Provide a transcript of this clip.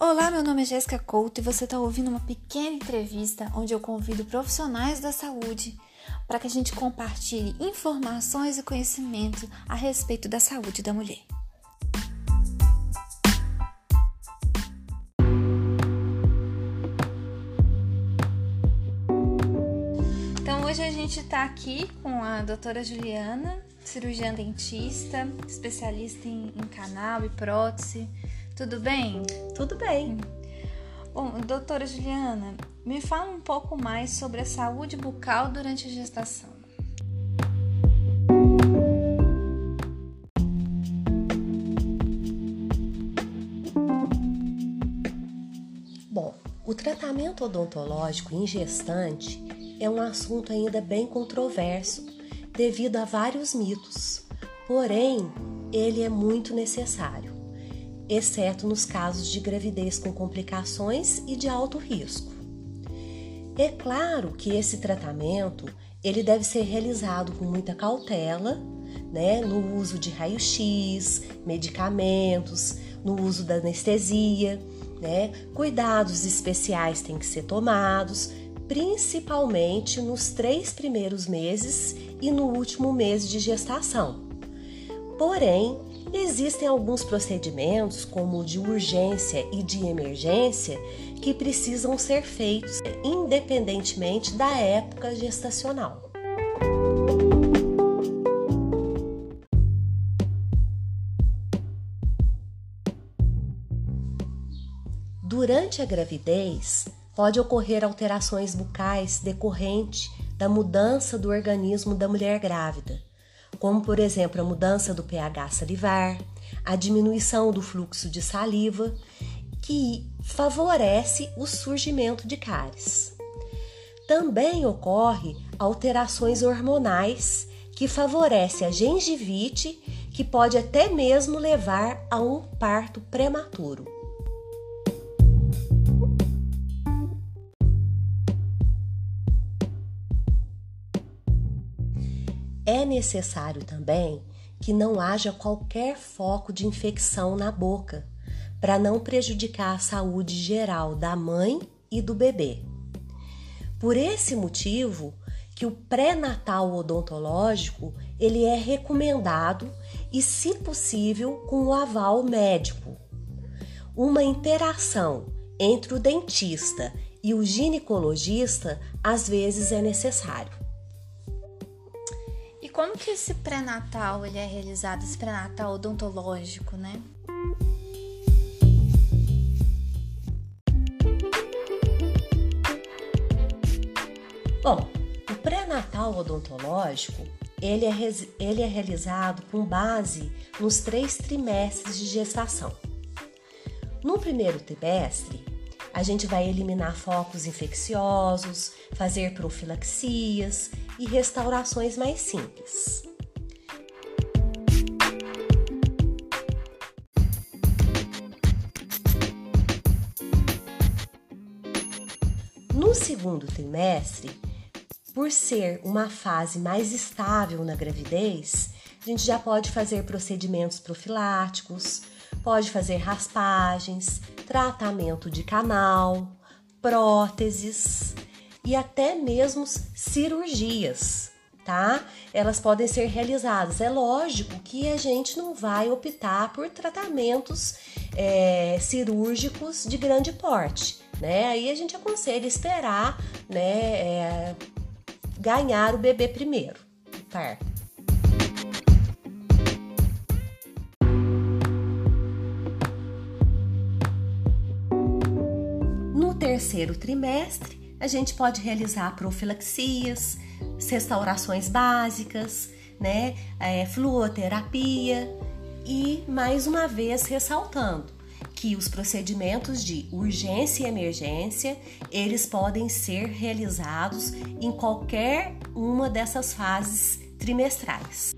Olá, meu nome é Jéssica Couto e você está ouvindo uma pequena entrevista onde eu convido profissionais da saúde para que a gente compartilhe informações e conhecimento a respeito da saúde da mulher. Então, hoje a gente está aqui com a doutora Juliana, cirurgiã dentista, especialista em, em canal e prótese tudo bem? Tudo bem. Bom, doutora Juliana, me fala um pouco mais sobre a saúde bucal durante a gestação. Bom, o tratamento odontológico em gestante é um assunto ainda bem controverso devido a vários mitos, porém, ele é muito necessário exceto nos casos de gravidez com complicações e de alto risco. É claro que esse tratamento ele deve ser realizado com muita cautela, né, no uso de raio-x, medicamentos, no uso da anestesia, né? Cuidados especiais têm que ser tomados, principalmente nos três primeiros meses e no último mês de gestação. Porém, Existem alguns procedimentos, como o de urgência e de emergência, que precisam ser feitos independentemente da época gestacional. Durante a gravidez, pode ocorrer alterações bucais decorrente da mudança do organismo da mulher grávida como por exemplo a mudança do pH salivar, a diminuição do fluxo de saliva, que favorece o surgimento de cáries. Também ocorre alterações hormonais que favorece a gengivite, que pode até mesmo levar a um parto prematuro. É necessário também que não haja qualquer foco de infecção na boca, para não prejudicar a saúde geral da mãe e do bebê. Por esse motivo, que o pré-natal odontológico ele é recomendado e, se possível, com o aval médico. Uma interação entre o dentista e o ginecologista às vezes é necessário. Como que esse pré-natal ele é realizado, esse pré-natal odontológico, né? Bom, o pré-natal odontológico ele é, ele é realizado com base nos três trimestres de gestação. No primeiro trimestre, a gente vai eliminar focos infecciosos, fazer profilaxias e restaurações mais simples. No segundo trimestre, por ser uma fase mais estável na gravidez, a gente já pode fazer procedimentos profiláticos, pode fazer raspagens, tratamento de canal, próteses e até mesmo cirurgias, tá? Elas podem ser realizadas. É lógico que a gente não vai optar por tratamentos é, cirúrgicos de grande porte, né? Aí a gente aconselha esperar, né, é, ganhar o bebê primeiro, parto. Terceiro trimestre, a gente pode realizar profilaxias, restaurações básicas, né, é, fluoterapia e mais uma vez ressaltando que os procedimentos de urgência e emergência eles podem ser realizados em qualquer uma dessas fases trimestrais.